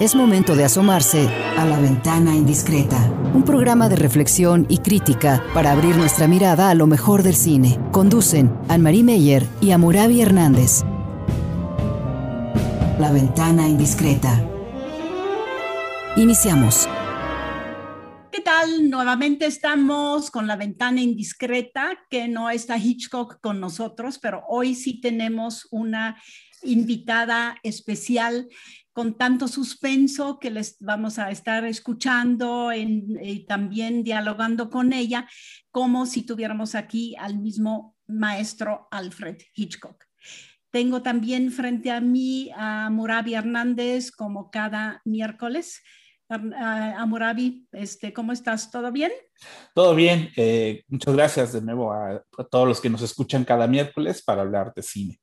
Es momento de asomarse a la ventana indiscreta, un programa de reflexión y crítica para abrir nuestra mirada a lo mejor del cine. Conducen Anne-Marie Meyer y Amurabi Hernández. La ventana indiscreta. Iniciamos. ¿Qué tal? Nuevamente estamos con la ventana indiscreta, que no está Hitchcock con nosotros, pero hoy sí tenemos una invitada especial con tanto suspenso que les vamos a estar escuchando y eh, también dialogando con ella, como si tuviéramos aquí al mismo maestro Alfred Hitchcock. Tengo también frente a mí a Murabi Hernández, como cada miércoles. Murabi, este, ¿cómo estás? ¿Todo bien? Todo bien. Eh, muchas gracias de nuevo a todos los que nos escuchan cada miércoles para hablar de cine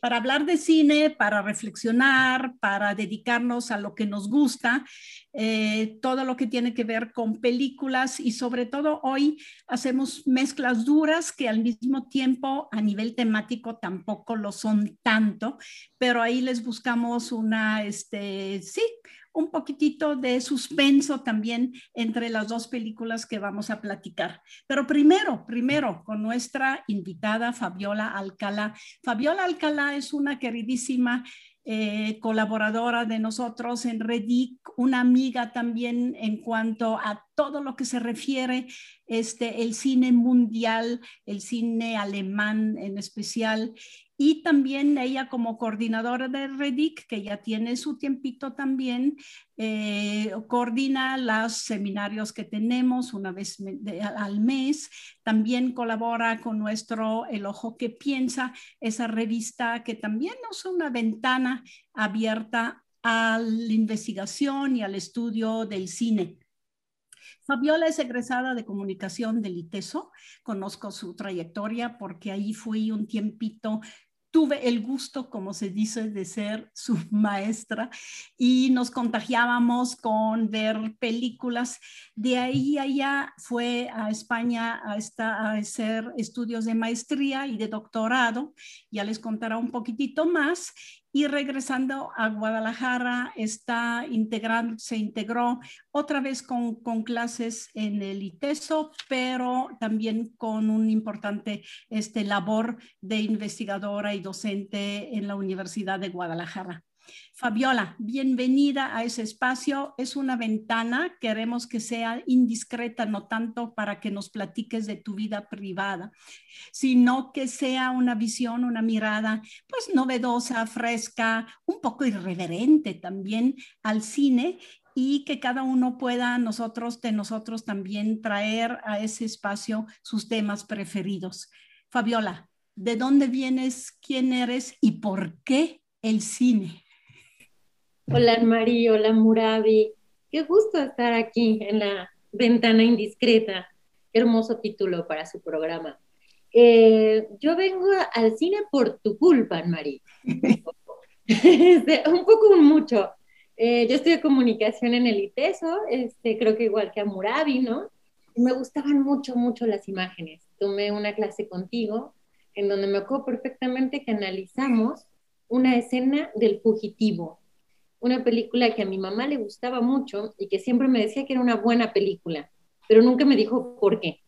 para hablar de cine, para reflexionar, para dedicarnos a lo que nos gusta, eh, todo lo que tiene que ver con películas y sobre todo hoy hacemos mezclas duras que al mismo tiempo a nivel temático tampoco lo son tanto, pero ahí les buscamos una, este, sí, un poquitito de suspenso también entre las dos películas que vamos a platicar. Pero primero, primero, con nuestra invitada Fabiola Alcalá. Fabiola Alcalá es una queridísima eh, colaboradora de nosotros en Redic, una amiga también en cuanto a todo lo que se refiere este el cine mundial, el cine alemán en especial y también ella como coordinadora de REDIC, que ya tiene su tiempito también, eh, coordina los seminarios que tenemos una vez al mes, también colabora con nuestro El Ojo que Piensa, esa revista que también es una ventana abierta a la investigación y al estudio del cine. Fabiola es egresada de comunicación del ITESO. Conozco su trayectoria porque ahí fui un tiempito tuve el gusto, como se dice, de ser su maestra y nos contagiábamos con ver películas. De ahí allá fue a España a, a hacer estudios de maestría y de doctorado. Ya les contará un poquitito más y regresando a Guadalajara está integrando, se integró otra vez con, con, clases en el ITESO, pero también con un importante este, labor de investigadora y docente en la Universidad de Guadalajara. Fabiola, bienvenida a ese espacio. Es una ventana, queremos que sea indiscreta, no tanto para que nos platiques de tu vida privada, sino que sea una visión, una mirada, pues novedosa, fresca, un poco irreverente también al cine y que cada uno pueda nosotros de nosotros también traer a ese espacio sus temas preferidos. Fabiola, ¿de dónde vienes? ¿Quién eres? ¿Y por qué el cine? Hola María, hola Murabi. Qué gusto estar aquí en la ventana indiscreta. Qué hermoso título para su programa. Eh, yo vengo al cine por tu culpa, María. Un poco, un mucho. Eh, yo estudié comunicación en el ITESO, este, creo que igual que a Murabi, ¿no? me gustaban mucho, mucho las imágenes. Tomé una clase contigo en donde me acuerdo perfectamente que analizamos una escena del fugitivo, una película que a mi mamá le gustaba mucho y que siempre me decía que era una buena película, pero nunca me dijo por qué.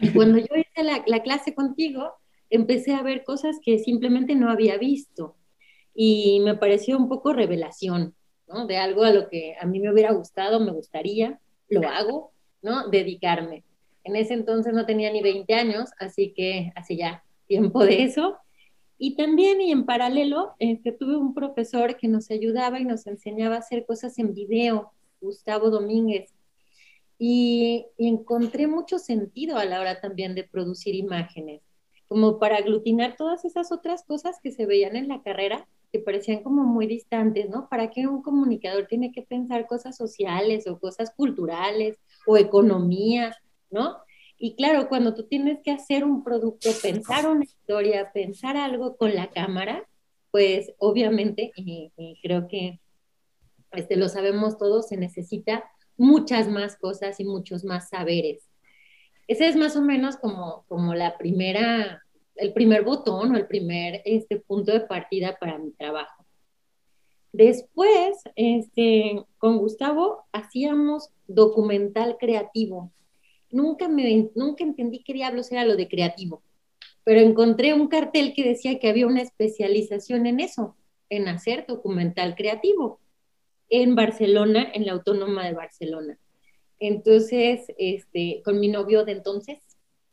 Y cuando yo hice la, la clase contigo, empecé a ver cosas que simplemente no había visto y me pareció un poco revelación, ¿no? De algo a lo que a mí me hubiera gustado, me gustaría, lo hago, ¿no? Dedicarme. En ese entonces no tenía ni 20 años, así que hace ya tiempo de eso. Y también y en paralelo, este, tuve un profesor que nos ayudaba y nos enseñaba a hacer cosas en video, Gustavo Domínguez. Y, encontré mucho sentido a la hora también de producir imágenes, como para aglutinar todas esas otras cosas que se veían en la carrera, que parecían como muy distantes, ¿no? ¿Para qué un comunicador tiene que pensar cosas sociales o cosas culturales o economía, ¿no? Y claro, cuando tú tienes que hacer un producto, pensar una historia, pensar algo con la cámara, pues obviamente, y, creo que este, lo sabemos todos, se necesita muchas más cosas y muchos más saberes. Ese es más o menos como, como la primera, el primer botón o el primer este, punto de partida para mi trabajo. Después, este, con Gustavo hacíamos documental creativo. Nunca, me, nunca entendí qué diablos era lo de creativo, pero encontré un cartel que decía que había una especialización en eso, en hacer documental creativo en Barcelona, en la Autónoma de Barcelona. Entonces, este, con mi novio de entonces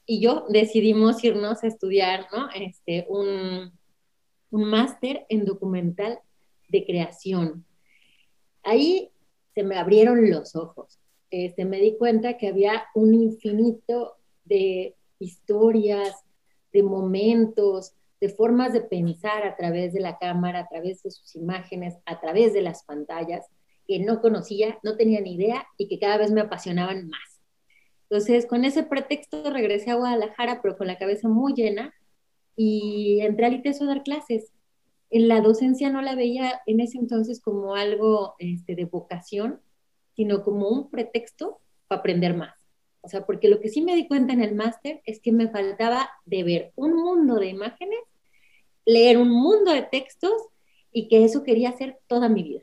y yo decidimos irnos a estudiar, ¿no? Este, un, un máster en documental de creación. Ahí se me abrieron los ojos. Este, me di cuenta que había un infinito de historias, de momentos, de formas de pensar a través de la cámara, a través de sus imágenes, a través de las pantallas, que no conocía, no tenía ni idea y que cada vez me apasionaban más. Entonces, con ese pretexto regresé a Guadalajara, pero con la cabeza muy llena, y entré al ITESO a dar clases. En la docencia no la veía en ese entonces como algo este, de vocación, sino como un pretexto para aprender más. O sea, porque lo que sí me di cuenta en el máster es que me faltaba de ver un mundo de imágenes, leer un mundo de textos y que eso quería hacer toda mi vida.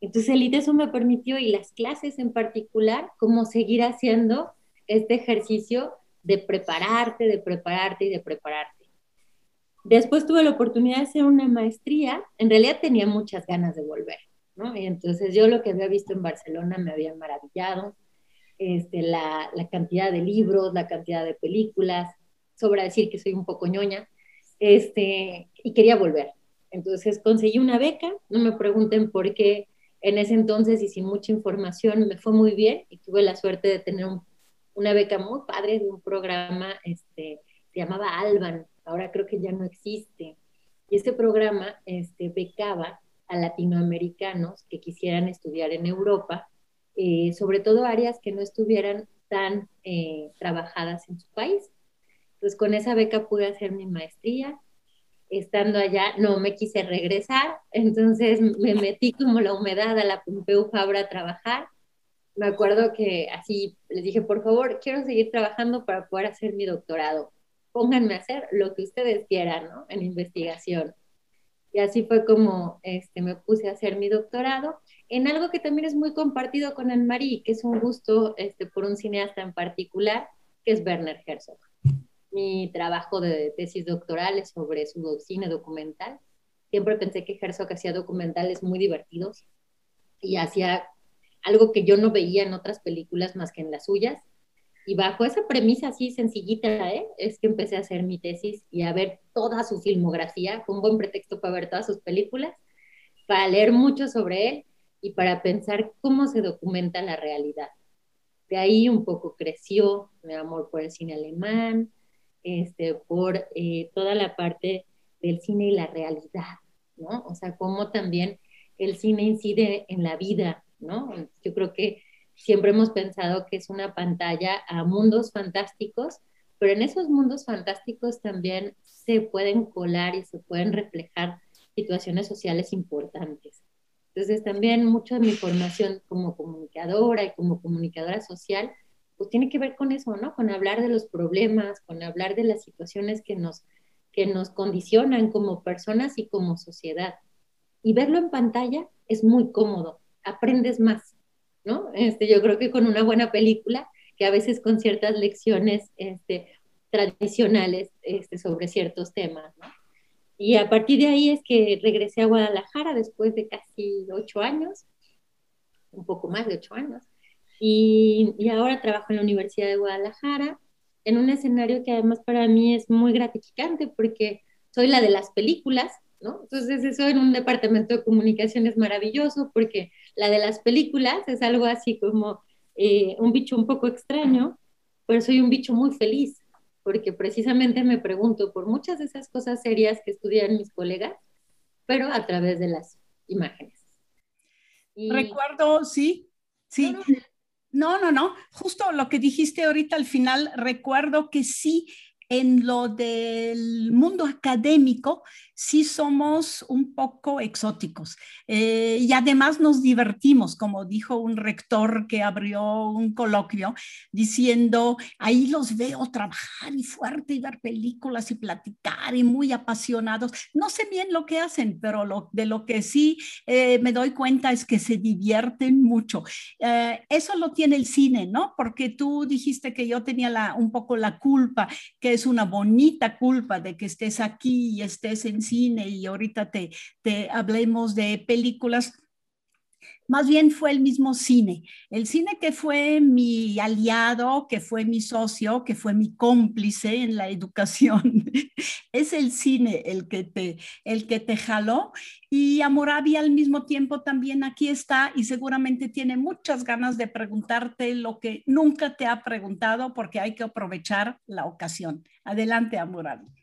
Entonces el ITESO me permitió y las clases en particular, como seguir haciendo este ejercicio de prepararte, de prepararte y de prepararte. Después tuve la oportunidad de hacer una maestría, en realidad tenía muchas ganas de volver, ¿no? Y entonces yo lo que había visto en Barcelona me había maravillado, este, la, la, cantidad de libros, la cantidad de películas, sobra decir que soy un poco ñoña, este, y quería volver. Entonces conseguí una beca, no me pregunten por qué en ese entonces y sin mucha información me fue muy bien y tuve la suerte de tener una beca muy padre de un programa, este, se llamaba Alban, ahora creo que ya no existe. Y ese programa este, becaba a latinoamericanos que quisieran estudiar en Europa eh, sobre todo áreas que no estuvieran tan eh, trabajadas en su país. Entonces, con esa beca pude hacer mi maestría. Estando allá, no me quise regresar, entonces me metí como la humedad a la Pompeu Fabra a trabajar. Me acuerdo que así les dije, por favor, quiero seguir trabajando para poder hacer mi doctorado. Pónganme a hacer lo que ustedes quieran, ¿no? En investigación. Y así fue como este, me puse a hacer mi doctorado en algo que también es muy compartido con Anne-Marie, que es un gusto este, por un cineasta en particular, que es Werner Herzog. Mi trabajo de tesis doctoral es sobre su cine documental. Siempre pensé que Herzog hacía documentales muy divertidos y hacía algo que yo no veía en otras películas más que en las suyas. Y bajo esa premisa así sencillita, ¿eh? es que empecé a hacer mi tesis y a ver toda su filmografía. Fue un buen pretexto para ver todas sus películas, para leer mucho sobre él y para pensar cómo se documenta la realidad. De ahí un poco creció mi amor por el cine alemán, este, por eh, toda la parte del cine y la realidad, ¿no? O sea, cómo también el cine incide en la vida, ¿no? Yo creo que siempre hemos pensado que es una pantalla a mundos fantásticos, pero en esos mundos fantásticos también se pueden colar y se pueden reflejar situaciones sociales importantes. Entonces también mucho de mi formación como comunicadora y como comunicadora social, pues tiene que ver con eso, ¿no? Con hablar de los problemas, con hablar de las situaciones que nos, que nos condicionan como personas y como sociedad. Y verlo en pantalla es muy cómodo, aprendes más, ¿no? Este, yo creo que con una buena película, que a veces con ciertas lecciones este, tradicionales este, sobre ciertos temas, ¿no? Y a partir de ahí es que regresé a Guadalajara después de casi ocho años, un poco más de ocho años, y, y, ahora trabajo en la Universidad de Guadalajara, en un escenario que además para mí es muy gratificante porque soy la de las películas, ¿no? Entonces eso en un departamento de comunicación es maravilloso porque la de las películas es algo así como eh, un bicho un poco extraño, pero soy un bicho muy feliz porque precisamente me pregunto por muchas de esas cosas serias que estudian mis colegas, pero a través de las imágenes. Recuerdo, sí, sí. No, no, no, justo lo que dijiste ahorita al final, recuerdo que sí, en lo del mundo académico, sí somos un poco exóticos. Eh, y además nos divertimos, como dijo un rector que abrió un coloquio, diciendo, ahí los veo trabajar y fuerte y ver películas y platicar y muy apasionados. No sé bien lo que hacen, pero de lo que sí eh, me doy cuenta es que se divierten mucho. Eh, eso lo tiene el cine, ¿no? Porque tú dijiste que yo tenía un poco la culpa, que es una bonita culpa de que estés aquí y estés en cine y ahorita te, te hablemos de películas más bien fue el mismo cine. El cine que fue mi aliado, que fue mi socio, que fue mi cómplice en la educación. es el cine el que te, el que te jaló. Y Amorabi al mismo tiempo también aquí está y seguramente tiene muchas ganas de preguntarte lo que nunca te ha preguntado porque hay que aprovechar la ocasión. Adelante, Amorabi.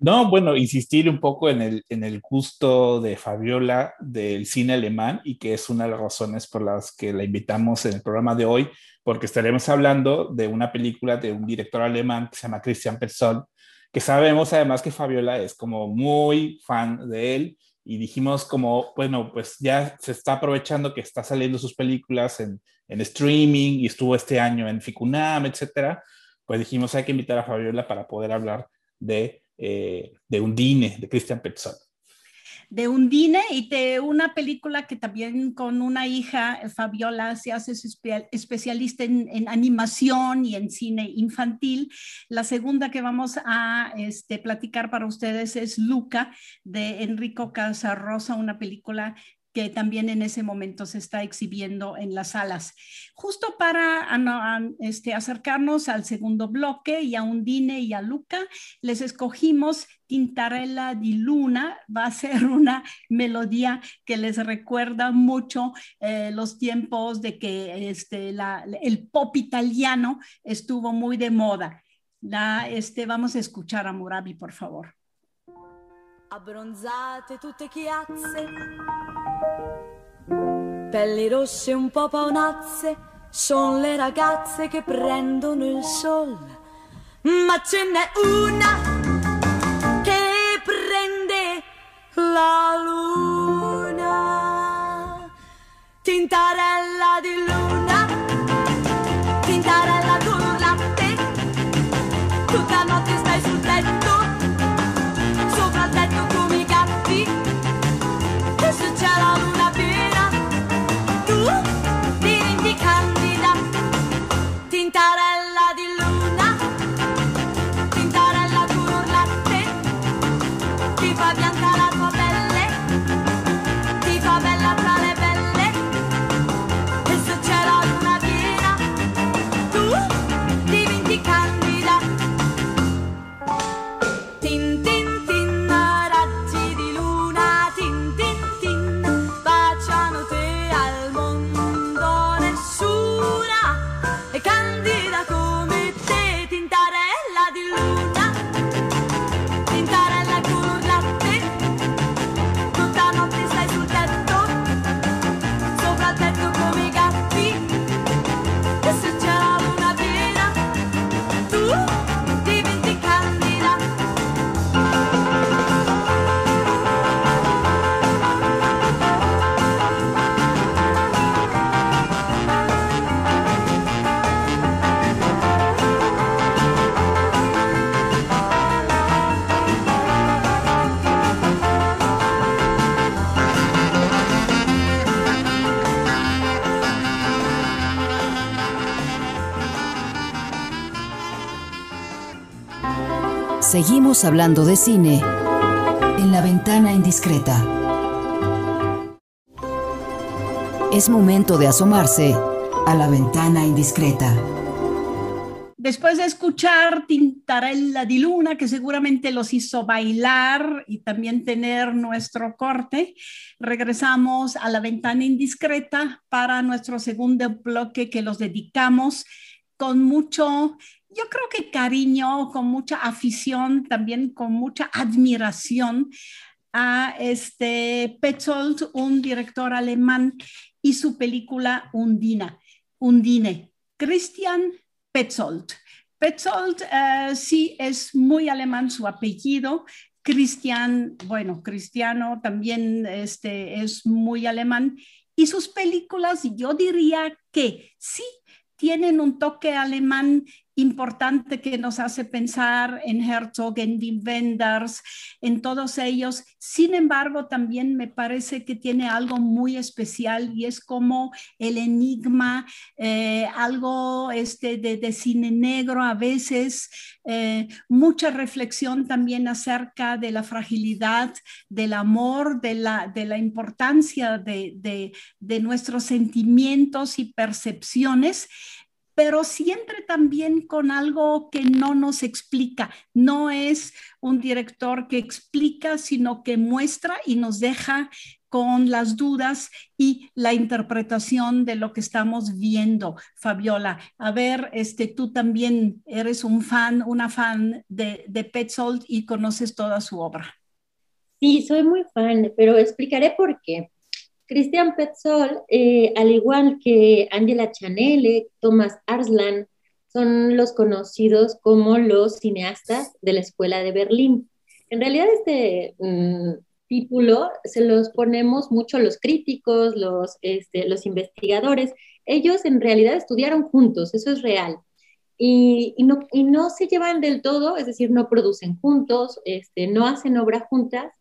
No, bueno, insistir un poco en el, en el gusto de Fabiola del cine alemán y que es una de las razones por las que la invitamos en el programa de hoy, porque estaremos hablando de una película de un director alemán que se llama Christian Persson, que sabemos además que Fabiola es como muy fan de él y dijimos como, bueno, pues ya se está aprovechando que está saliendo sus películas en, en streaming y estuvo este año en Ficunam, etcétera, pues dijimos hay que invitar a Fabiola para poder hablar de eh, de Undine, de Christian Petzold. De Undine y de una película que también con una hija, Fabiola, se hace especialista en, animación y en cine infantil. La segunda que vamos a este, platicar para ustedes es Luca, de Enrico Casarosa, una película también en ese momento se está exhibiendo en las salas. Justo para este, acercarnos al segundo bloque y a Undine y a Luca, les escogimos Tintarella di Luna. Va a ser una melodía que les recuerda mucho eh, los tiempos de que este, el pop italiano estuvo muy de moda. La, este, vamos a escuchar a Murabi, por favor. abbronzate tutte chiazze, pelli rosse un po' paonazze, son le ragazze che prendono il sol, ma ce n'è una che prende la luna, tintarella di luna, tintarella con latte, tutta notte Seguimos hablando de cine en la ventana indiscreta. Es momento de asomarse a la ventana indiscreta. Después de escuchar Tintarella di Luna, que seguramente los hizo bailar y también tener nuestro corte, regresamos a la ventana indiscreta para nuestro segundo bloque que los dedicamos con mucho yo creo que cariño, con mucha afición, también con mucha admiración a este Petzold, un director alemán, y su película Undina, Undine. Christian Petzold. Petzold eh, sí es muy alemán su apellido. Cristian, bueno, Cristiano también este, es muy alemán y sus películas, yo diría que sí tienen un toque alemán importante que nos hace pensar en Herzog, en Wenders, en todos ellos. Sin embargo, también me parece que tiene algo muy especial y es como el enigma, eh, algo este, de, cine negro a veces, eh, mucha reflexión también acerca de la fragilidad del amor, de la, de la importancia de, de nuestros sentimientos y percepciones pero siempre también con algo que no nos explica. No es un director que explica, sino que muestra y nos deja con las dudas y la interpretación de lo que estamos viendo. Fabiola, a ver, este, tú también eres un fan, una fan de, de Petzold y conoces toda su obra. Sí, soy muy fan, pero explicaré por qué. Christian Petzold, eh, al igual que Angela Chanele, Thomas Arslan, son los conocidos como los cineastas de la Escuela de Berlín. En realidad este mm, título se los ponemos mucho los críticos, los, este, los investigadores. Ellos en realidad estudiaron juntos, eso es real. Y, no, y no se llevan del todo, es decir, no producen juntos, este, no hacen obra juntas,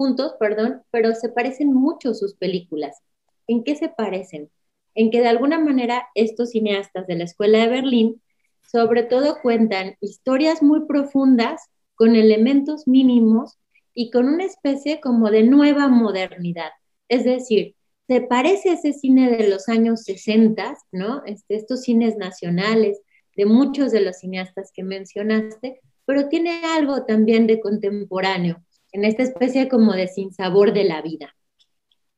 juntos, perdón, pero se parecen mucho sus películas. ¿En qué se parecen? En que de alguna manera estos cineastas de la Escuela de Berlín sobre todo cuentan historias muy profundas con elementos mínimos y con una especie como de nueva modernidad. Es decir, se parece a ese cine de los años 60, ¿no? Este, estos cines nacionales de muchos de los cineastas que mencionaste, pero tiene algo también de contemporáneo en esta especie como de sinsabor de la vida.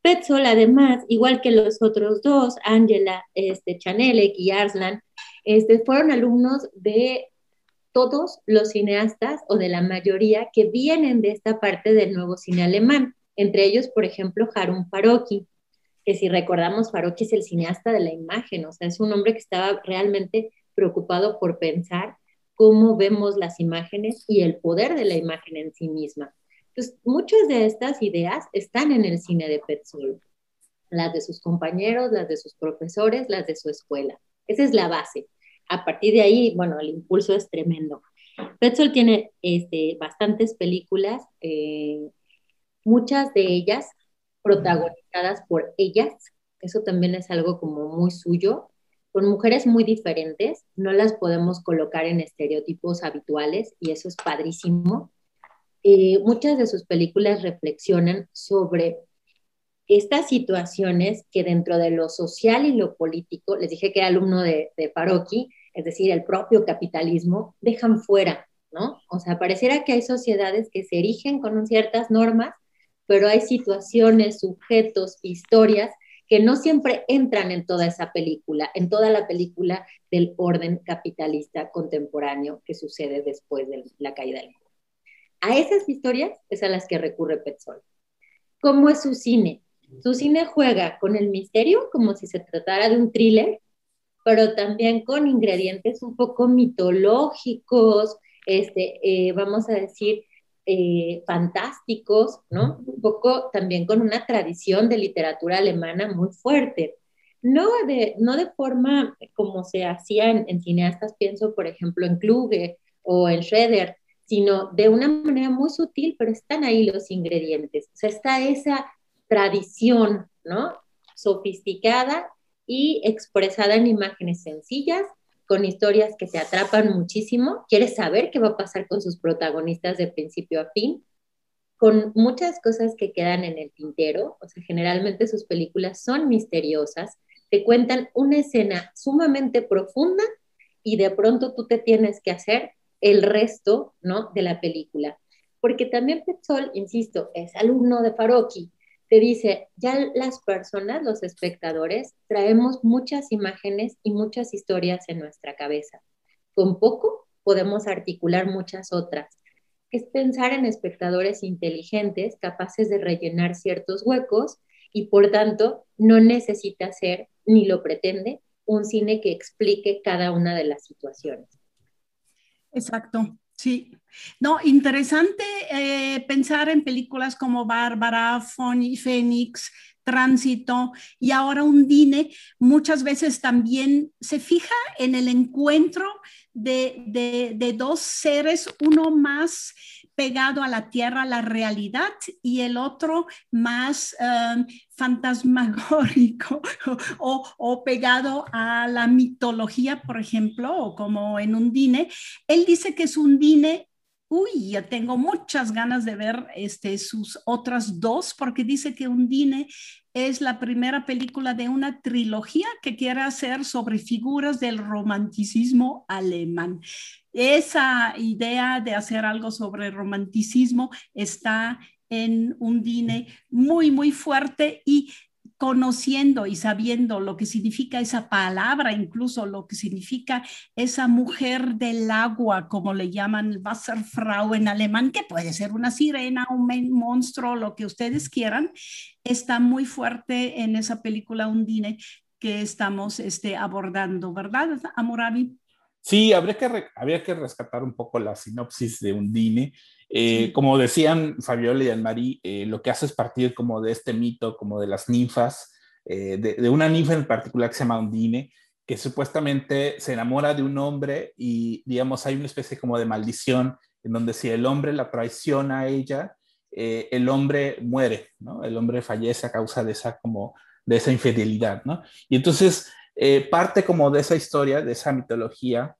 Petzold, además, igual que los otros dos, Angela este, Chanelek y Arslan, este, fueron alumnos de todos los cineastas o de la mayoría que vienen de esta parte del nuevo cine alemán, entre ellos, por ejemplo, Harun Farocki, que si recordamos, Farocki es el cineasta de la imagen, o sea, es un hombre que estaba realmente preocupado por pensar cómo vemos las imágenes y el poder de la imagen en sí misma. Muchas de estas ideas están en el cine de Petzold, las de sus compañeros, las de sus profesores, las de su escuela. Esa es la base. A partir de ahí, bueno, el impulso es tremendo. Petzold tiene este, bastantes películas, eh, muchas de ellas protagonizadas por ellas, eso también es algo como muy suyo, con mujeres muy diferentes, no las podemos colocar en estereotipos habituales y eso es padrísimo. Eh, muchas de sus películas reflexionan sobre estas situaciones que dentro de lo social y lo político, les dije que era alumno de, de es decir, el propio capitalismo, dejan fuera, ¿no? O sea, pareciera que hay sociedades que se erigen con ciertas normas, pero hay situaciones, sujetos, historias que no siempre entran en toda esa película, en toda la película del orden capitalista contemporáneo que sucede después de la caída del a esas historias es a las que recurre Petzold. ¿Cómo es su cine? Su cine juega con el misterio como si se tratara de un thriller, pero también con ingredientes un poco mitológicos, este, eh, vamos a decir, eh, fantásticos, ¿no? Un poco también con una tradición de literatura alemana muy fuerte. No de, no de forma como se hacía en, en cineastas, pienso por ejemplo en Kluge o en Schroeder, sino de una manera muy sutil, pero están ahí los ingredientes. O sea, está esa tradición, ¿no? Sofisticada y expresada en imágenes sencillas, con historias que te atrapan muchísimo. Quieres saber qué va a pasar con sus protagonistas de principio a fin, con muchas cosas que quedan en el tintero. O sea, generalmente sus películas son misteriosas, te cuentan una escena sumamente profunda y de pronto tú te tienes que hacer el resto, ¿no? De la película. Porque también Petzol, insisto, es alumno de Farocchi, te dice, ya las personas, los espectadores, traemos muchas imágenes y muchas historias en nuestra cabeza. Con poco podemos articular muchas otras. Es pensar en espectadores inteligentes, capaces de rellenar ciertos huecos y por tanto no necesita ser, ni lo pretende, un cine que explique cada una de las situaciones. Exacto. Sí, no, interesante eh, pensar en películas como Bárbara, Fénix, Tránsito y ahora Undine, muchas veces también se fija en el encuentro de, dos seres, uno más pegado a la tierra, la realidad, y el otro más um, fantasmagórico o, o, pegado a la mitología, por ejemplo, o como en Undine. Él dice que es Undine uy, ya tengo muchas ganas de ver este, sus otras dos, porque dice que Undine es la primera película de una trilogía que quiere hacer sobre figuras del romanticismo alemán. Esa idea de hacer algo sobre romanticismo está en Undine muy, muy fuerte y conociendo y sabiendo lo que significa esa palabra, incluso lo que significa esa mujer del agua, como le llaman Wasserfrau en alemán, que puede ser una sirena, un monstruo, lo que ustedes quieran, está muy fuerte en esa película Undine que estamos este, abordando, ¿verdad, Amurabi? Sí, habría que, habría que rescatar un poco la sinopsis de Undine. Eh, como decían Fabiola y Anne-Marie, eh, lo que hace es partir como de este mito, como de las ninfas, eh, de, una ninfa en particular que se llama Undine, que supuestamente se enamora de un hombre y, digamos, hay una especie como de maldición en donde si el hombre la traiciona a ella, el hombre muere, ¿no? El hombre fallece a causa de esa como de esa infidelidad. Y entonces parte como de esa historia, de esa mitología,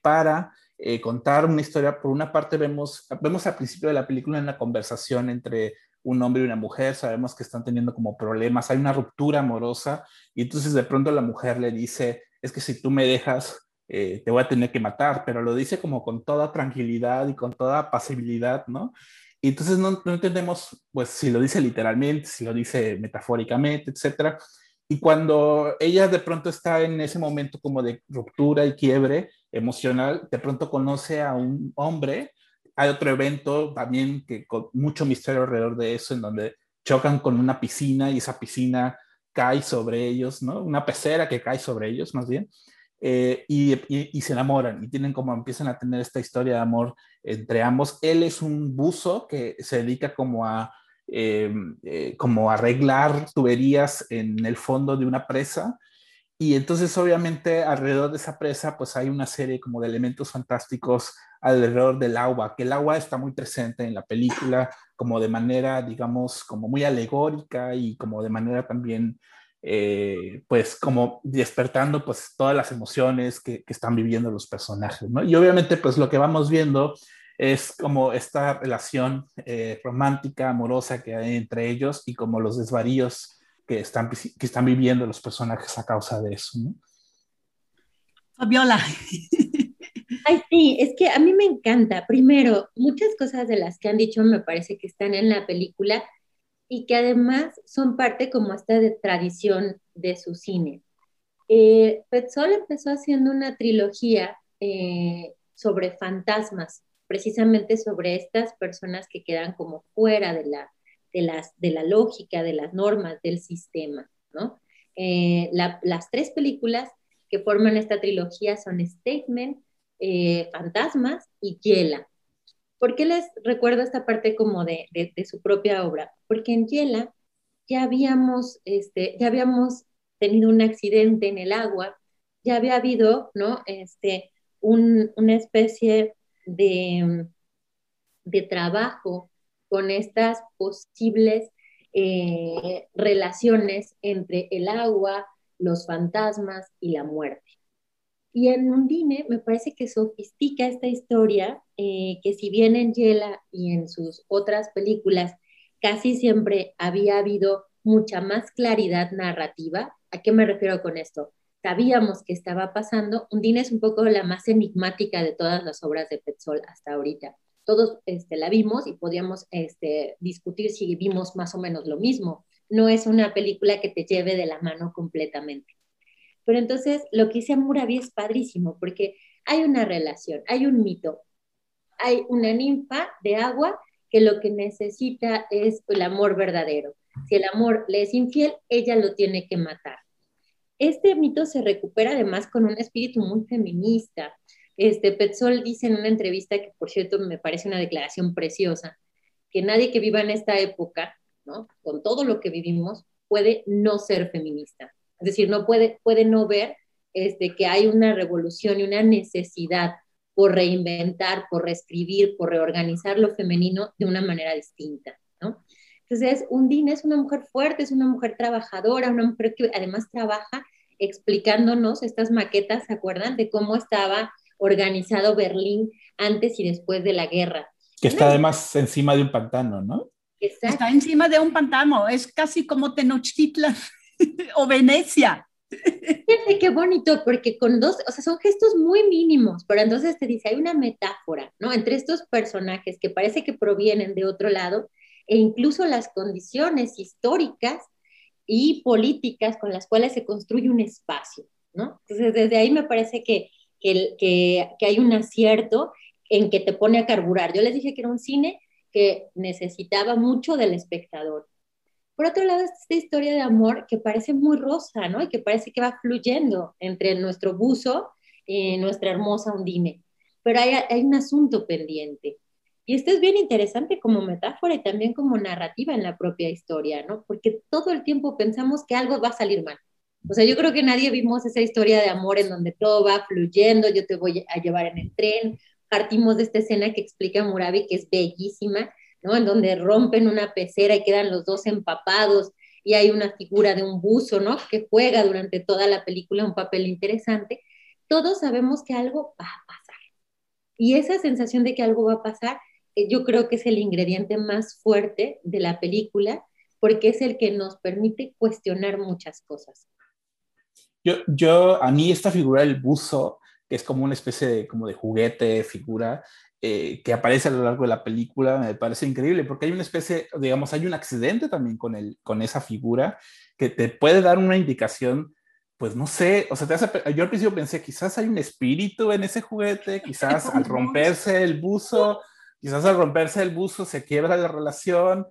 para eh, contar una historia. Por una parte vemos, vemos al principio de la película una conversación entre un hombre y una mujer, sabemos que están teniendo como problemas, hay una ruptura amorosa y entonces de pronto la mujer le dice, es que si tú me dejas, eh, te voy a tener que matar, pero lo dice como con toda tranquilidad y con toda pasibilidad, ¿no? Y entonces no, no entendemos, pues, si lo dice literalmente, si lo dice metafóricamente, etcétera. Y cuando ella de pronto está en ese momento como de ruptura y quiebre, emocional, de pronto conoce a un hombre. Hay otro evento también que con mucho misterio alrededor de eso, en donde chocan con una piscina y esa piscina cae sobre ellos, ¿no? Una pecera que cae sobre ellos, más bien. Eh, y, y, se enamoran y tienen como empiezan a tener esta historia de amor entre ambos. Él es un buzo que se dedica como a eh, eh, como arreglar tuberías en el fondo de una presa y entonces, obviamente, alrededor de esa presa, pues hay una serie como de elementos fantásticos alrededor del agua, que el agua está muy presente en la película, como de manera, digamos, como muy alegórica y como de manera también, eh, pues, como despertando, pues, todas las emociones que, están viviendo los personajes. Y obviamente, pues, lo que vamos viendo es como esta relación eh, romántica, amorosa que hay entre ellos y como los desvaríos que están, que están viviendo los personajes a causa de eso. ¿no? Fabiola. Ay, sí, es que a mí me encanta. Primero, muchas cosas de las que han dicho me parece que están en la película y que además son parte como esta de tradición de su cine. Eh, Petzol empezó haciendo una trilogía eh, sobre fantasmas, precisamente sobre estas personas que quedan como fuera de la, de, las, de la lógica, de las normas del sistema, ¿no? Eh, las tres películas que forman esta trilogía son Statement, eh, Fantasmas y Yela. ¿Por qué les recuerdo esta parte como de, de, su propia obra? Porque en Yela ya habíamos, este, ya habíamos tenido un accidente en el agua, ya había habido, ¿no? Este, un, una especie de, de trabajo con estas posibles eh, relaciones entre el agua, los fantasmas y la muerte. Y en Undine me parece que sofistica esta historia, eh, que si bien en Yela y en sus otras películas casi siempre había habido mucha más claridad narrativa, ¿a qué me refiero con esto? Sabíamos que estaba pasando. Undine es un poco la más enigmática de todas las obras de Petzol hasta ahorita todos este, la vimos y podíamos este, discutir si vimos más o menos lo mismo. No es una película que te lleve de la mano completamente. Pero entonces lo que dice Murabi es padrísimo porque hay una relación, hay un mito, hay una ninfa de agua que lo que necesita es el amor verdadero. Si el amor le es infiel, ella lo tiene que matar. Este mito se recupera además con un espíritu muy feminista, Este, Petzol dice en una entrevista, que por cierto me parece una declaración preciosa, que nadie que viva en esta época, ¿no? con todo lo que vivimos, puede no ser feminista. Es decir, no puede, puede no ver este, que hay una revolución y una necesidad por reinventar, por reescribir, por reorganizar lo femenino de una manera distinta. ¿no? Entonces, Undine es una mujer fuerte, es una mujer trabajadora, una mujer que además trabaja explicándonos estas maquetas, ¿se acuerdan? De cómo estaba organizado Berlín antes y después de la guerra. Que está además encima de un pantano, ¿no? Está encima de un pantano, es casi como Tenochtitlan o Venecia. Fíjate qué bonito, porque con dos, o sea, son gestos muy mínimos, pero entonces te dice, hay una metáfora, ¿no? Entre estos personajes que parece que provienen de otro lado, e incluso las condiciones históricas y políticas con las cuales se construye un espacio, ¿no? Entonces, desde ahí me parece que, que, que, hay un acierto en que te pone a carburar. Yo les dije que era un cine que necesitaba mucho del espectador. Por otro lado, esta historia de amor que parece muy rosa, ¿no? Y que parece que va fluyendo entre nuestro buzo y nuestra hermosa Undine. Pero hay, hay un asunto pendiente. Y esto es bien interesante como metáfora y también como narrativa en la propia historia, ¿no? Porque todo el tiempo pensamos que algo va a salir mal. O sea, yo creo que nadie vimos esa historia de amor en donde todo va fluyendo, yo te voy a llevar en el tren. Partimos de esta escena que explica Murabi, que es bellísima, ¿no? En donde rompen una pecera y quedan los dos empapados y hay una figura de un buzo, ¿no? Que juega durante toda la película un papel interesante. Todos sabemos que algo va a pasar. Y esa sensación de que algo va a pasar eh, yo creo que es el ingrediente más fuerte de la película porque es el que nos permite cuestionar muchas cosas. Yo, yo a mí esta figura del buzo, que es como una especie de, como de juguete, figura, eh, que aparece a lo largo de la película, me parece increíble, porque hay una especie, digamos, hay un accidente también con, el, con esa figura que te puede dar una indicación pues no sé, o sea, te hace, yo al principio pensé, quizás hay un espíritu en ese juguete, quizás al romperse el buzo, Quizás al romperse el buzo se quiebra la relación,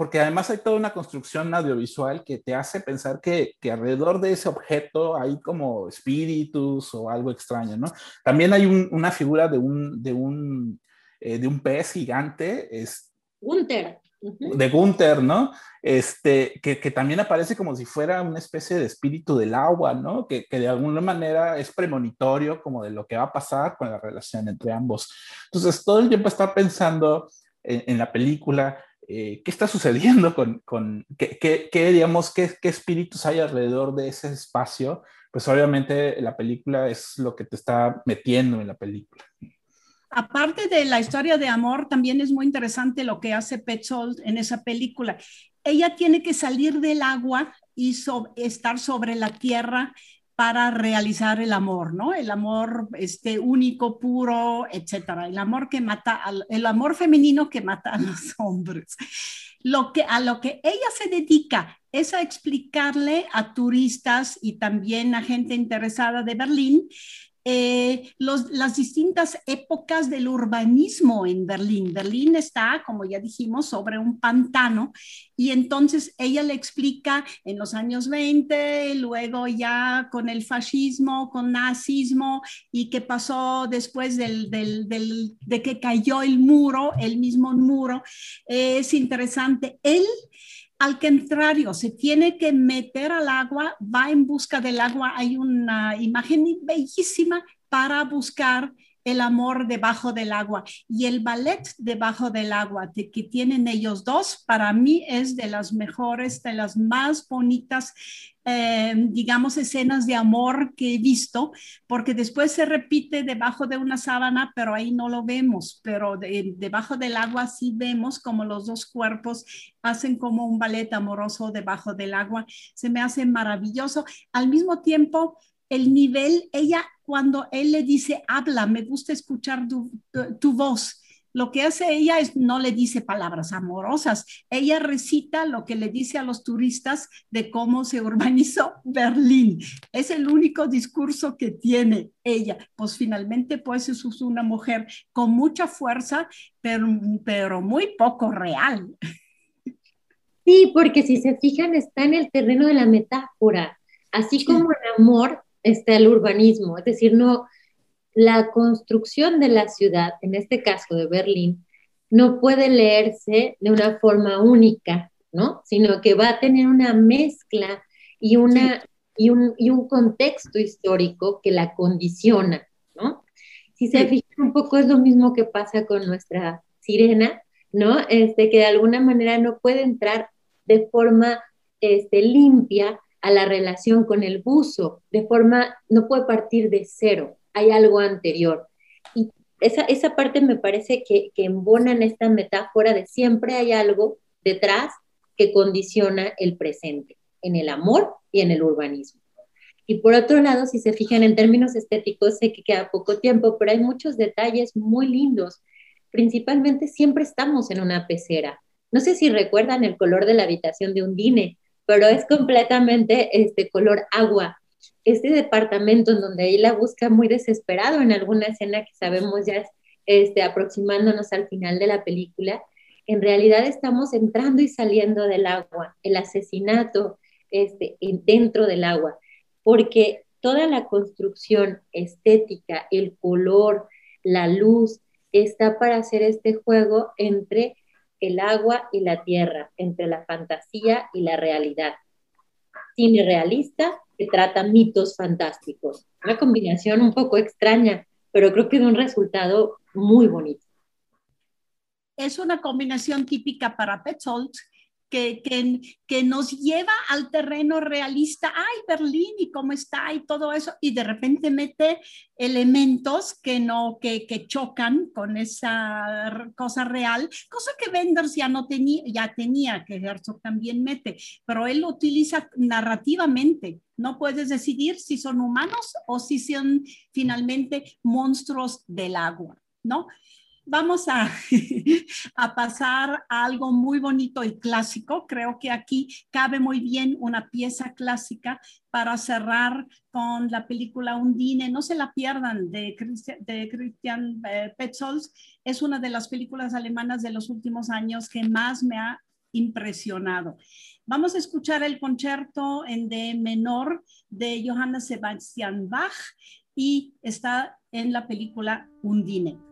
porque además hay toda una construcción audiovisual que te hace pensar que, que alrededor de ese objeto hay como espíritus o algo extraño, ¿no? También hay una figura de un, de un, eh, de un pez gigante. Es, Gunther de Gunther, ¿no? Este, que, que, también aparece como si fuera una especie de espíritu del agua, ¿no? Que, que, de alguna manera es premonitorio como de lo que va a pasar con la relación entre ambos. Entonces, todo el tiempo estar pensando en, la película, eh, ¿qué está sucediendo con, con qué, qué, digamos, qué, qué espíritus hay alrededor de ese espacio? Pues obviamente la película es lo que te está metiendo en la película aparte de la historia de amor, también es muy interesante lo que hace Petzold en esa película. Ella tiene que salir del agua y estar sobre la tierra para realizar el amor, ¿no? El amor este, único, puro, etcétera. El amor que mata, el amor femenino que mata a los hombres. Lo que, a lo que ella se dedica es a explicarle a turistas y también a gente interesada de Berlín eh, las distintas épocas del urbanismo en Berlín. Berlín está, como ya dijimos, sobre un pantano y entonces ella le explica en los años 20, luego ya con el fascismo, con nazismo y qué pasó después del, de que cayó el muro, el mismo muro. es interesante. Él al contrario, se tiene que meter al agua, va en busca del agua. Hay una imagen bellísima para buscar el amor debajo del agua y el ballet debajo del agua que tienen ellos dos, para mí es de las mejores, de las más bonitas eh, digamos, escenas de amor que he visto, porque después se repite debajo de una sábana, pero ahí no lo vemos, pero debajo del agua sí vemos como los dos cuerpos hacen como un ballet amoroso debajo del agua. Se me hace maravilloso. Al mismo tiempo, el nivel, ella, cuando él le dice, habla, me gusta escuchar tu, tu voz lo que hace ella es no le dice palabras amorosas, ella recita lo que le dice a los turistas de cómo se urbanizó Berlín. Es el único discurso que tiene ella. Pues finalmente pues es una mujer con mucha fuerza, pero, pero muy poco real. Sí, porque si se fijan está en el terreno de la metáfora, así como el amor está el urbanismo, es decir, no la construcción de la ciudad, en este caso de Berlín, no puede leerse de una forma única, ¿no? Sino que va a tener una mezcla y, una, y, un, y un contexto histórico que la condiciona, ¿no? Si se fijan un poco es lo mismo que pasa con nuestra sirena, ¿no? Este, que de alguna manera no puede entrar de forma este, limpia a la relación con el buzo, de forma, no puede partir de cero, hay algo anterior. Y esa, esa parte me parece que, que embona en esta metáfora de siempre hay algo detrás que condiciona el presente, en el amor y en el urbanismo. Y por otro lado, si se fijan en términos estéticos, sé que queda poco tiempo, pero hay muchos detalles muy lindos. Principalmente siempre estamos en una pecera. No sé si recuerdan el color de la habitación de Undine, pero es completamente este color agua. Este departamento en donde ella busca muy desesperado en alguna escena que sabemos ya este, aproximándonos al final de la película, en realidad estamos entrando y saliendo del agua, el asesinato este, dentro del agua, porque toda la construcción estética, el color, la luz, está para hacer este juego entre el agua y la tierra, entre la fantasía y la realidad. Cine realista que trata mitos fantásticos. Una combinación un poco extraña, pero creo que de un resultado muy bonito. Es una combinación típica para Petzold que, que, nos lleva al terreno realista, ay, Berlín y cómo está y todo eso, y de repente mete elementos que no, que, que chocan con esa cosa real, cosa que Wenders ya no tenía, ya tenía, que Herzog también mete, pero él lo utiliza narrativamente. No puedes decidir si son humanos o si son finalmente monstruos del agua, ¿no? Vamos a, pasar a algo muy bonito y clásico. Creo que aquí cabe muy bien una pieza clásica para cerrar con la película Undine. No se la pierdan de, Christian eh, Petzold. Es una de las películas alemanas de los últimos años que más me ha impresionado. Vamos a escuchar el concierto en D menor de Johann Sebastian Bach y está en la película Undine.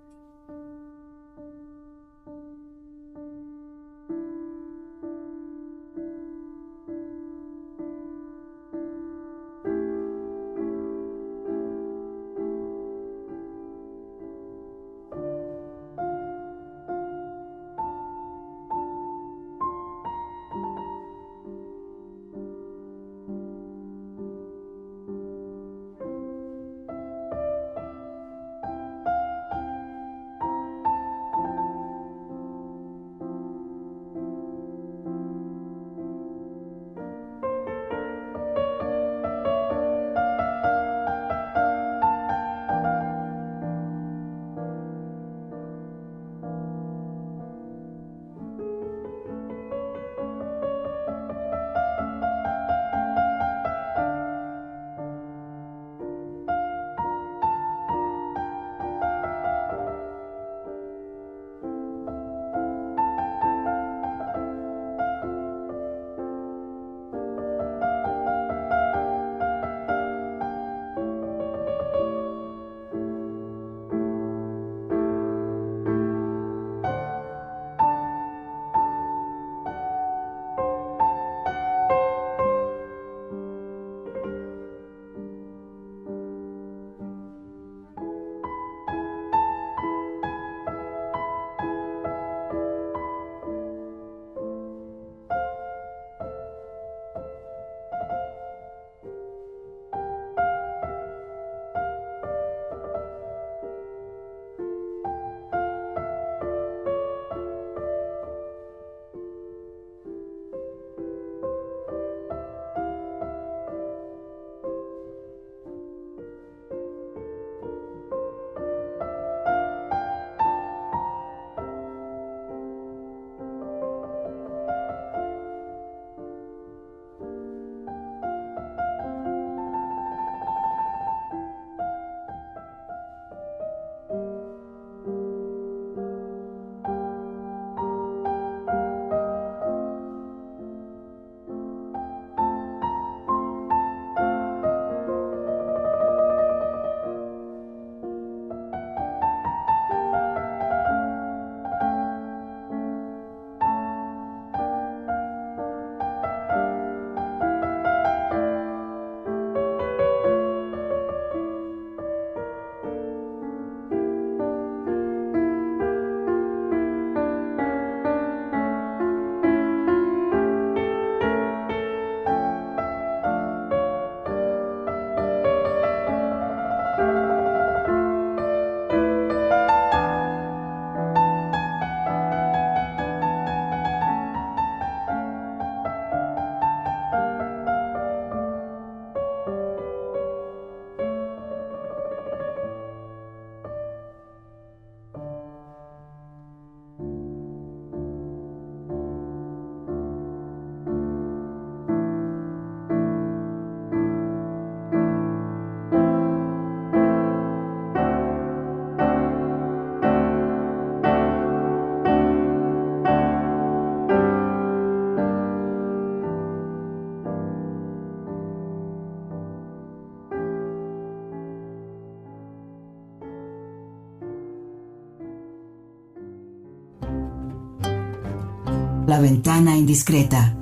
La ventana indiscreta.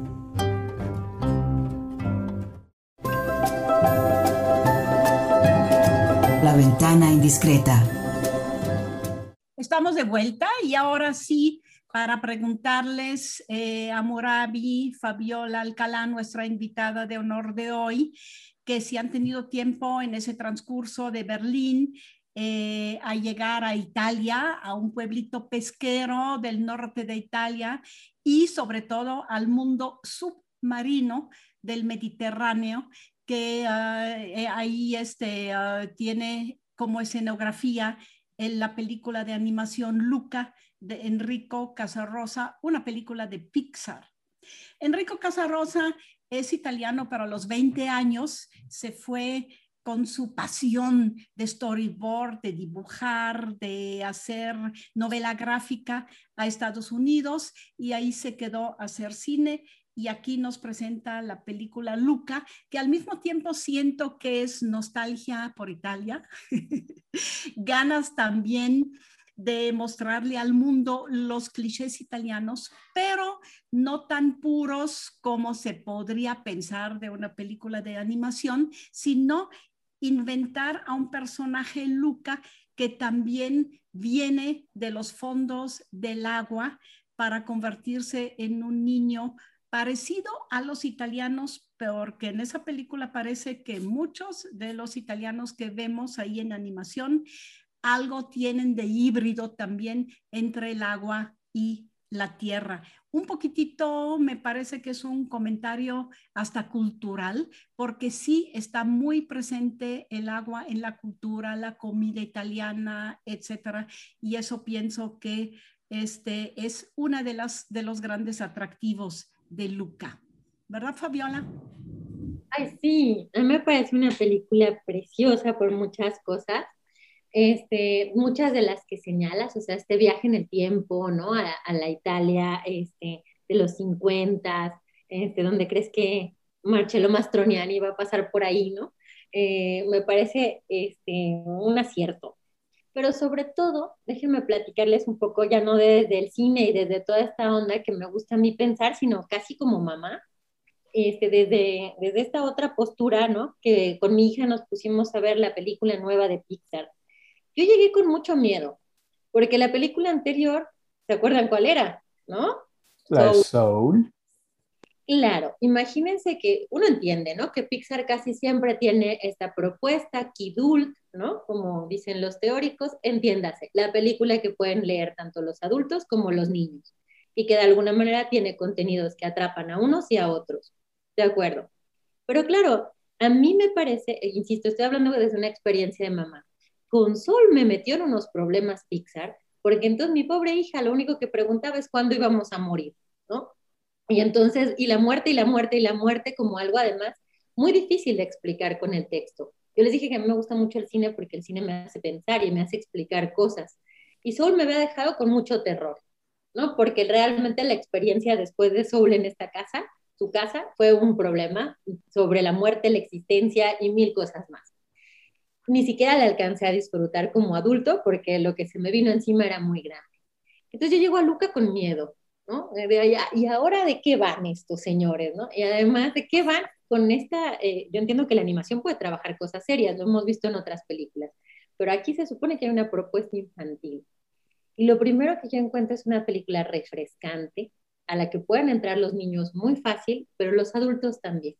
La ventana indiscreta. Estamos de vuelta y ahora sí para preguntarles eh, a Moravi, Fabiola Alcalá, nuestra invitada de honor de hoy, que si han tenido tiempo en ese transcurso de Berlín eh, a llegar a Italia, a un pueblito pesquero del norte de Italia y sobre todo al mundo submarino del Mediterráneo, que eh, ahí este, tiene como escenografía en la película de animación Luca de Enrico Casarosa, una película de Pixar. Enrico Casarosa es italiano, pero a los 20 años se fue con su pasión de storyboard, de dibujar, de hacer novela gráfica a Estados Unidos y ahí se quedó a hacer cine. Y aquí nos presenta la película Luca, que al mismo tiempo siento que es nostalgia por Italia, ganas también de mostrarle al mundo los clichés italianos, pero no tan puros como se podría pensar de una película de animación, sino inventar a un personaje Luca que también viene de los fondos del agua para convertirse en un niño parecido a los italianos, porque en esa película parece que muchos de los italianos que vemos ahí en animación algo tienen de híbrido también entre el agua y la tierra. Un poquitito me parece que es un comentario hasta cultural, porque sí está muy presente el agua en la cultura, la comida italiana, etcétera, y eso pienso que este es una de las de los grandes atractivos de Luca. ¿Verdad, Fabiola? Ay, sí, a mí me parece una película preciosa por muchas cosas este, muchas de las que señalas, o sea, este viaje en el tiempo, ¿no? A, la Italia este, de los 50, este, donde crees que Marcello Mastroniani va a pasar por ahí, ¿no? Eh, me parece este, un acierto. Pero sobre todo, déjenme platicarles un poco, ya no desde el cine y desde toda esta onda que me gusta a mí pensar, sino casi como mamá, este, desde, desde esta otra postura, ¿no? Que con mi hija nos pusimos a ver la película nueva de Pixar, yo llegué con mucho miedo, porque la película anterior, ¿se acuerdan cuál era? ¿No? La Soul. Claro, imagínense que uno entiende, ¿no? Que Pixar casi siempre tiene esta propuesta, Kidult, ¿no? Como dicen los teóricos, entiéndase, la película que pueden leer tanto los adultos como los niños y que de alguna manera tiene contenidos que atrapan a unos y a otros. De acuerdo. Pero claro, a mí me parece, e insisto, estoy hablando desde una experiencia de mamá, con Sol me metió en unos problemas Pixar, porque entonces mi pobre hija lo único que preguntaba es cuándo íbamos a morir, ¿no? Y entonces, y la muerte, y la muerte, y la muerte como algo además muy difícil de explicar con el texto. Yo les dije que a mí me gusta mucho el cine porque el cine me hace pensar y me hace explicar cosas. Y Soul me había dejado con mucho terror, ¿no? Porque realmente la experiencia después de Soul en esta casa, su casa, fue un problema sobre la muerte, la existencia y mil cosas más ni siquiera la alcancé a disfrutar como adulto porque lo que se me vino encima era muy grande. Entonces yo llego a Luca con miedo, ¿no? De allá, ¿y ahora de qué van estos señores, no? Y además, ¿de qué van con esta? Eh, yo entiendo que la animación puede trabajar cosas serias, lo hemos visto en otras películas, pero aquí se supone que hay una propuesta infantil. Y lo primero que yo encuentro es una película refrescante, a la que pueden entrar los niños muy fácil, pero los adultos también.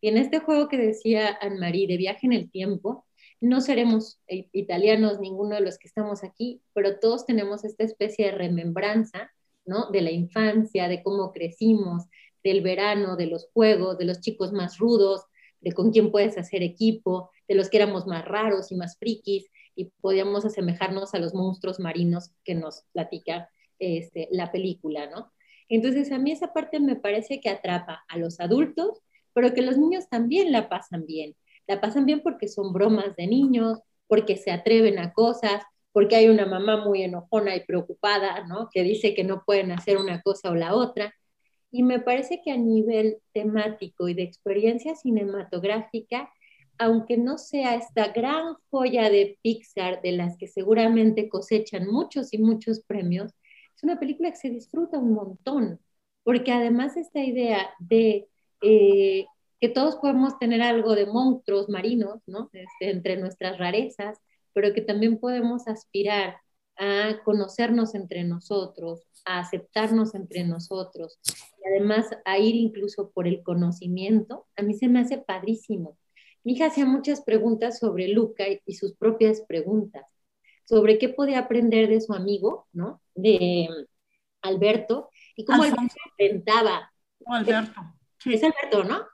Y en este juego que decía Anne-Marie de viaje en el tiempo, no seremos eh, italianos ninguno de los que estamos aquí, pero todos tenemos esta especie de remembranza, ¿no? De la infancia, de cómo crecimos, del verano, de los juegos, de los chicos más rudos, de con quién puedes hacer equipo, de los que éramos más raros y más frikis y podíamos asemejarnos a los monstruos marinos que nos platica este, la película, ¿no? Entonces a mí esa parte me parece que atrapa a los adultos, pero que los niños también la pasan bien la pasan bien porque son bromas de niños, porque se atreven a cosas, porque hay una mamá muy enojona y preocupada, ¿no? Que dice que no pueden hacer una cosa o la otra. Y me parece que a nivel temático y de experiencia cinematográfica, aunque no sea esta gran joya de Pixar de las que seguramente cosechan muchos y muchos premios, es una película que se disfruta un montón. porque además esta idea de eh, que todos podemos tener algo de monstruos marinos, ¿no? Este, entre nuestras rarezas, pero que también podemos aspirar a conocernos entre nosotros, a aceptarnos entre nosotros y además a ir incluso por el conocimiento, a mí se me hace padrísimo. Mi hija hacía muchas preguntas sobre Luca y sus propias preguntas, sobre qué podía aprender de su amigo, ¿no? De Alberto, y cómo Alberto inventaba. Alberto. Es Alberto, ¿no?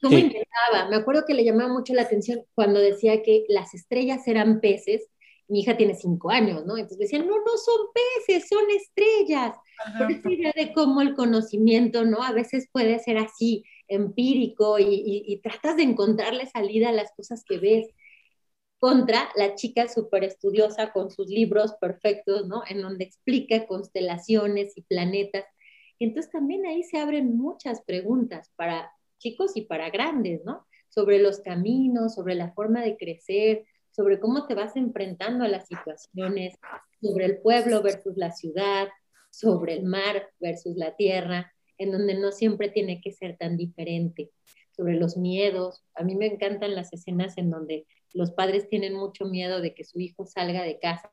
Cómo inventaba. Me acuerdo que le llamaba mucho la atención cuando decía que las estrellas eran peces. Mi hija tiene cinco años, ¿no? Entonces decían, no, no son peces, son estrellas. Por esa idea de cómo el conocimiento, ¿no? A veces puede ser así, empírico, y, y tratas de encontrarle salida a las cosas que ves contra la chica súper estudiosa con sus libros perfectos, ¿no? En donde explica constelaciones y planetas. Y entonces también ahí se abren muchas preguntas para chicos y para grandes, ¿no? Sobre los caminos, sobre la forma de crecer, sobre cómo te vas enfrentando a las situaciones, sobre el pueblo versus la ciudad, sobre el mar versus la tierra, en donde no siempre tiene que ser tan diferente, sobre los miedos. A mí me encantan las escenas en donde los padres tienen mucho miedo de que su hijo salga de casa,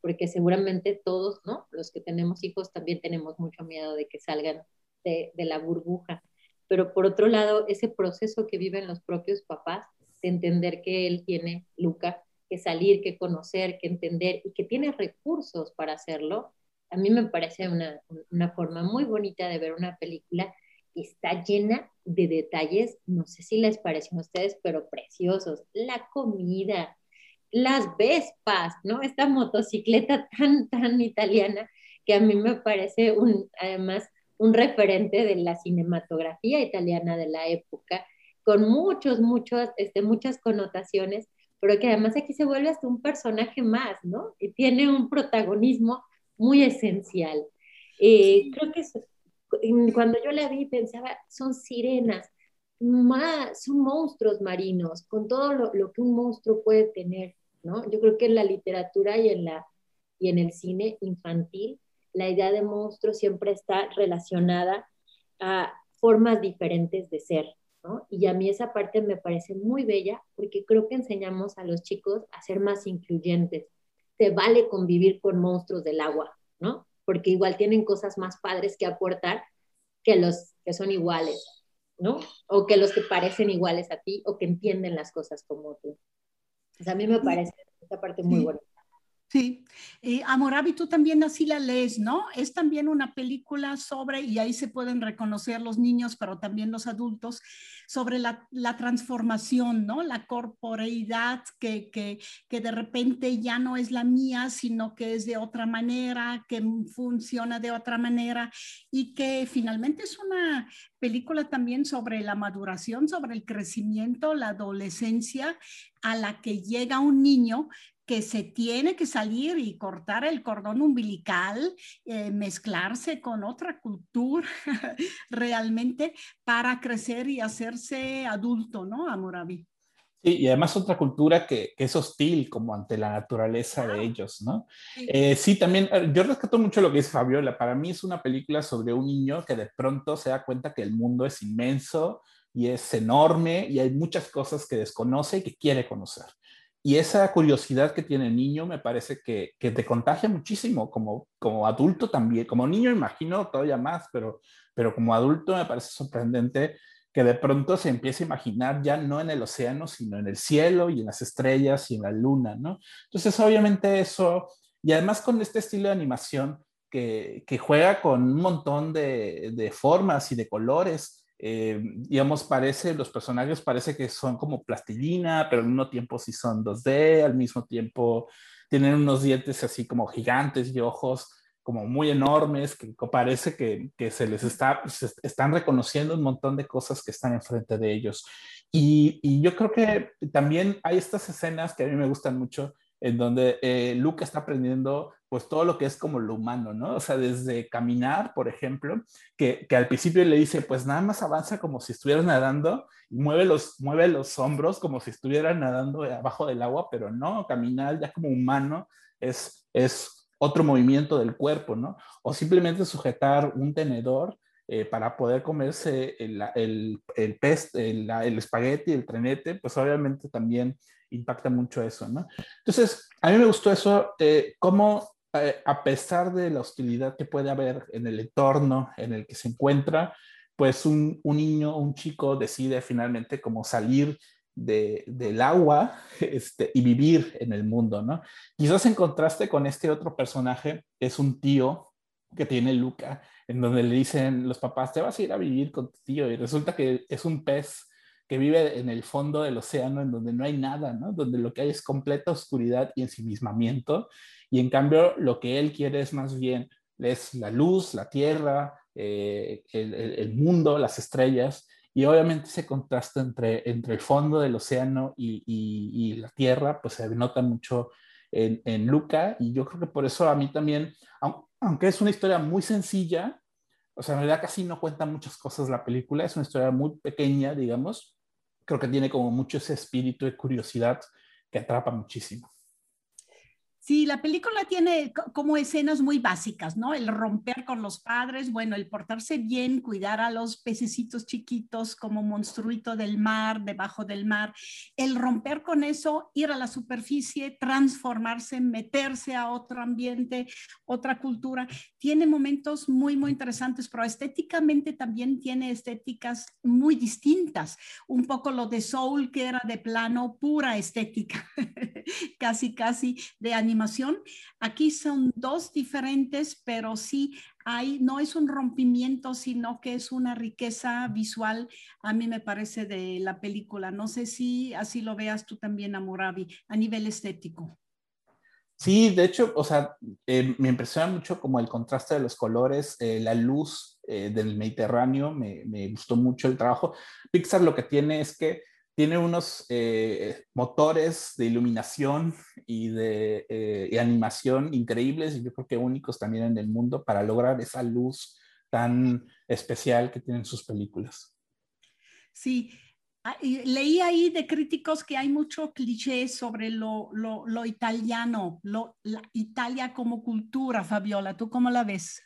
porque seguramente todos, ¿no? Los que tenemos hijos también tenemos mucho miedo de que salgan de, la burbuja. Pero por otro lado, ese proceso que viven los propios papás de entender que él tiene, Luca, que salir, que conocer, que entender y que tiene recursos para hacerlo, a mí me parece una, una forma muy bonita de ver una película está llena de detalles, no sé si les parecen a ustedes, pero preciosos. La comida, las Vespas, ¿no? Esta motocicleta tan, tan italiana que a mí me parece un, además un referente de la cinematografía italiana de la época, con muchos, muchos, este, muchas connotaciones, pero que además aquí se vuelve hasta un personaje más, ¿no? Y tiene un protagonismo muy esencial. Eh, creo que cuando yo la vi pensaba, son sirenas, más, son monstruos marinos, con todo lo, que un monstruo puede tener, ¿no? Yo creo que en la literatura y en, la, y en el cine infantil, la idea de monstruo siempre está relacionada a formas diferentes de ser, ¿no? Y a mí esa parte me parece muy bella porque creo que enseñamos a los chicos a ser más incluyentes. Se vale convivir con monstruos del agua, ¿no? porque igual tienen cosas más padres que aportar que los que son iguales, ¿no? O que los que parecen iguales a ti o que entienden las cosas como tú. Pues a mí me parece esta parte muy buena. Sí, eh, tú también así la lees, ¿no? Es también una película sobre, y ahí se pueden reconocer los niños, pero también los adultos, sobre la, transformación, ¿no? La corporeidad que, que, que, de repente ya no es la mía, sino que es de otra manera, que funciona de otra manera y que finalmente es una película también sobre la maduración, sobre el crecimiento, la adolescencia a la que llega un niño que se tiene que salir y cortar el cordón umbilical, eh, mezclarse con otra cultura realmente para crecer y hacerse adulto, ¿no, Amorabi? Sí, y además otra cultura que, es hostil como ante la naturaleza de ellos, ¿no? Sí. Eh, sí, también, eh, yo rescato mucho lo que dice Fabiola. Para mí es una película sobre un niño que de pronto se da cuenta que el mundo es inmenso y es enorme y hay muchas cosas que desconoce y que quiere conocer. Y esa curiosidad que tiene el niño me parece que, que, te contagia muchísimo, como, como adulto también, como niño imagino todavía más, pero, pero como adulto me parece sorprendente que de pronto se empiece a imaginar ya no en el océano, sino en el cielo y en las estrellas y en la luna, ¿no? Entonces, obviamente eso, y además con este estilo de animación que, que juega con un montón de, de formas y de colores, eh, digamos, parece, los personajes parece que son como plastilina, pero al mismo tiempo sí son 2D, al mismo tiempo tienen unos dientes así como gigantes y ojos como muy enormes, que parece que, que se les está, están reconociendo un montón de cosas que están enfrente de ellos. Y, yo creo que también hay estas escenas que a mí me gustan mucho, en donde eh, está aprendiendo pues todo lo que es como lo humano, ¿no? O sea, desde caminar, por ejemplo, que, que, al principio le dice, pues nada más avanza como si estuvieras nadando y mueve los, mueve los hombros como si estuviera nadando abajo del agua, pero no, caminar ya como humano es, es otro movimiento del cuerpo, ¿no? O simplemente sujetar un tenedor eh, para poder comerse el, el, el pez, el, el, espagueti, el trenete, pues obviamente también impacta mucho eso, ¿no? Entonces, a mí me gustó eso, eh, cómo eh, a pesar de la hostilidad que puede haber en el entorno en el que se encuentra, pues un, niño, un chico decide finalmente como salir de, del agua este, y vivir en el mundo, ¿no? Quizás en contraste con este otro personaje, es un tío que tiene Luca, en donde le dicen los papás, te vas a ir a vivir con tu tío, y resulta que es un pez que vive en el fondo del océano, en donde no hay nada, ¿no? Donde lo que hay es completa oscuridad y ensimismamiento, y en cambio lo que él quiere es más bien, es la luz, la tierra, eh, el, mundo, las estrellas, y obviamente ese contraste entre, entre el fondo del océano y, y, y la tierra, pues se nota mucho en, en, Luca, y yo creo que por eso a mí también, aunque es una historia muy sencilla, o sea, en realidad casi no cuenta muchas cosas la película, es una historia muy pequeña, digamos, creo que tiene como mucho ese espíritu de curiosidad que atrapa muchísimo. Sí, la película tiene como escenas muy básicas, ¿no? El romper con los padres, bueno, el portarse bien, cuidar a los pececitos chiquitos como monstruito del mar, debajo del mar, el romper con eso, ir a la superficie, transformarse, meterse a otro ambiente, otra cultura. Tiene momentos muy, muy interesantes, pero estéticamente también tiene estéticas muy distintas. Un poco lo de Soul, que era de plano pura estética, casi, casi de animación Aquí son dos diferentes, pero sí hay, no es un rompimiento, sino que es una riqueza visual, a mí me parece, de la película. No sé si así lo veas tú también, Amurabi, a nivel estético. Sí, de hecho, o sea, eh, me impresiona mucho como el contraste de los colores, eh, la luz eh, del Mediterráneo, me, me, gustó mucho el trabajo. Pixar lo que tiene es que tiene unos eh, motores de iluminación y de eh, animación increíbles y yo creo que únicos también en el mundo para lograr esa luz tan especial que tienen sus películas. Sí, ah, leí ahí de críticos que hay mucho cliché sobre lo, italiano, la Italia como cultura, Fabiola. ¿Tú cómo la ves?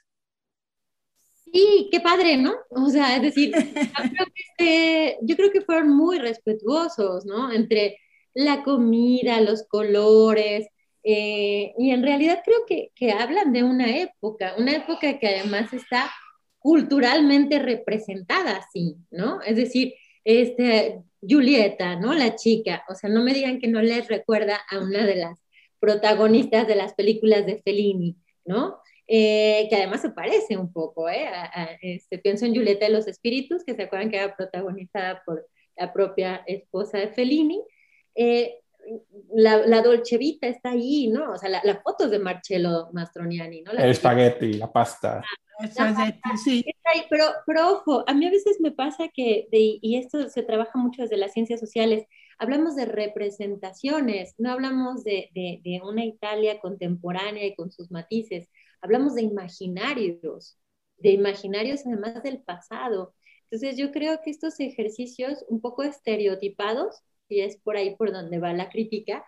Sí, qué padre, ¿no? O sea, es decir, yo creo que, este, yo creo que fueron muy respetuosos, ¿no? Entre la comida, los colores, eh, y en realidad creo que, que, hablan de una época, una época que además está culturalmente representada así, ¿no? Es decir, este, Julieta, ¿no? La chica, o sea, no me digan que no les recuerda a una de las protagonistas de las películas de Fellini, ¿no? Eh, que además se parece un poco, ¿eh? A, a, este, pienso en Julieta de los Espíritus, que se acuerdan que era protagonizada por la propia esposa de Fellini. Eh, la, la, Dolce Vita está ahí, ¿no? O sea, la, la foto es de Marcello Mastroniani, ¿no? La el espagueti, la pasta. Ah, sí. Pero, pero ojo, a mí a veces me pasa que, de, y esto se trabaja mucho desde las ciencias sociales, hablamos de representaciones, no hablamos de, de, de una Italia contemporánea y con sus matices, hablamos de imaginarios, de imaginarios además del pasado. Entonces yo creo que estos ejercicios un poco estereotipados, y es por ahí por donde va la crítica,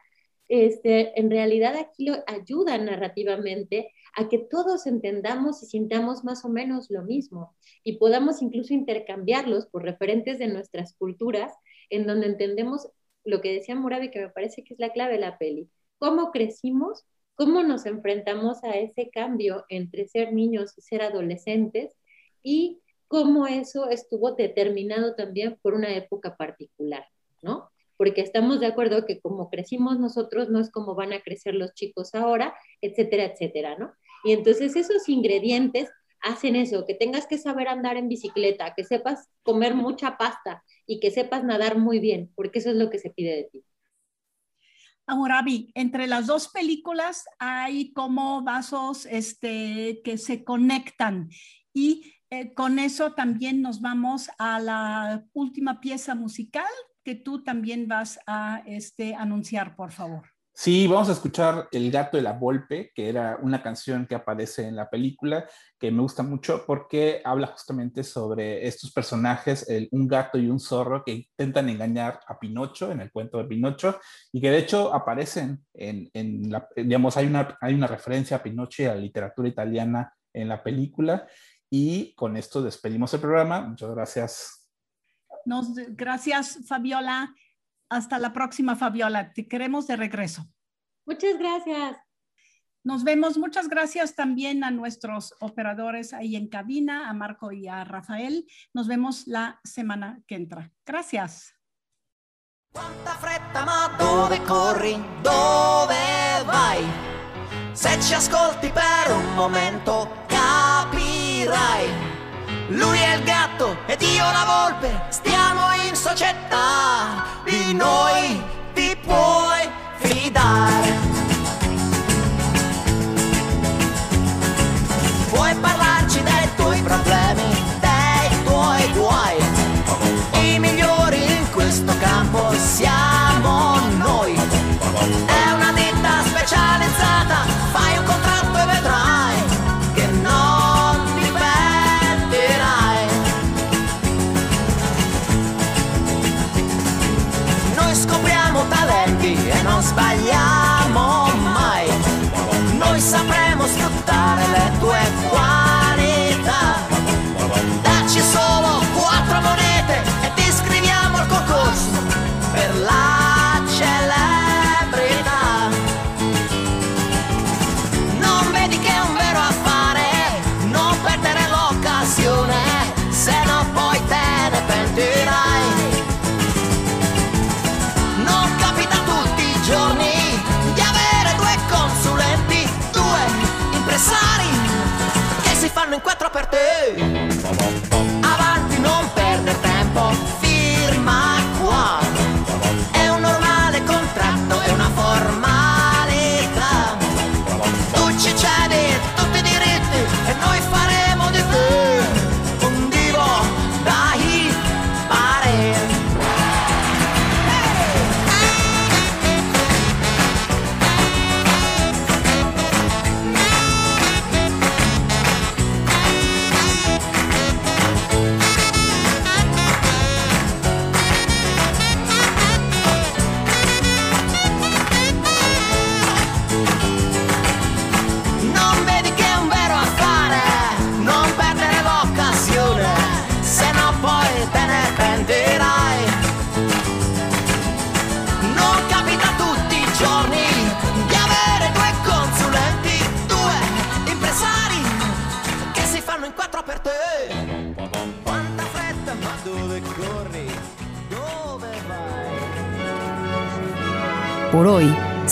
este, en realidad aquí lo ayudan narrativamente a que todos entendamos y sintamos más o menos lo mismo y podamos incluso intercambiarlos por referentes de nuestras culturas, en donde entendemos lo que decía Murabi, que me parece que es la clave de la peli, cómo crecimos cómo nos enfrentamos a ese cambio entre ser niños y ser adolescentes y cómo eso estuvo determinado también por una época particular, ¿no? Porque estamos de acuerdo que como crecimos nosotros no es como van a crecer los chicos ahora, etcétera, etcétera, ¿no? Y entonces esos ingredientes hacen eso, que tengas que saber andar en bicicleta, que sepas comer mucha pasta y que sepas nadar muy bien, porque eso es lo que se pide de ti. Amurabi, entre las dos películas hay como vasos este, que se conectan y eh, con eso también nos vamos a la última pieza musical que tú también vas a este, anunciar, por favor. Sí, vamos a escuchar El gato de la Volpe, que era una canción que aparece en la película, que me gusta mucho porque habla justamente sobre estos personajes, el, un gato y un zorro que intentan engañar a Pinocho en el cuento de Pinocho y que de hecho aparecen en, la, digamos, hay una, hay una referencia a Pinocho y a la literatura italiana en la película. Y con esto despedimos el programa. Muchas gracias. Nos, gracias, Fabiola. Hasta la próxima, Fabiola. Te queremos de regreso. Muchas gracias. Nos vemos. Muchas gracias también a nuestros operadores ahí en cabina, a Marco y a Rafael. Nos vemos la semana que entra. Gracias. Quanta fretta, ma dove corri? Dove vai? Se ci ascolti per un momento capirai. Lui è il gatto ed io la volpe, stiamo este in società. di noi ti puoi fidare. un 4 per te.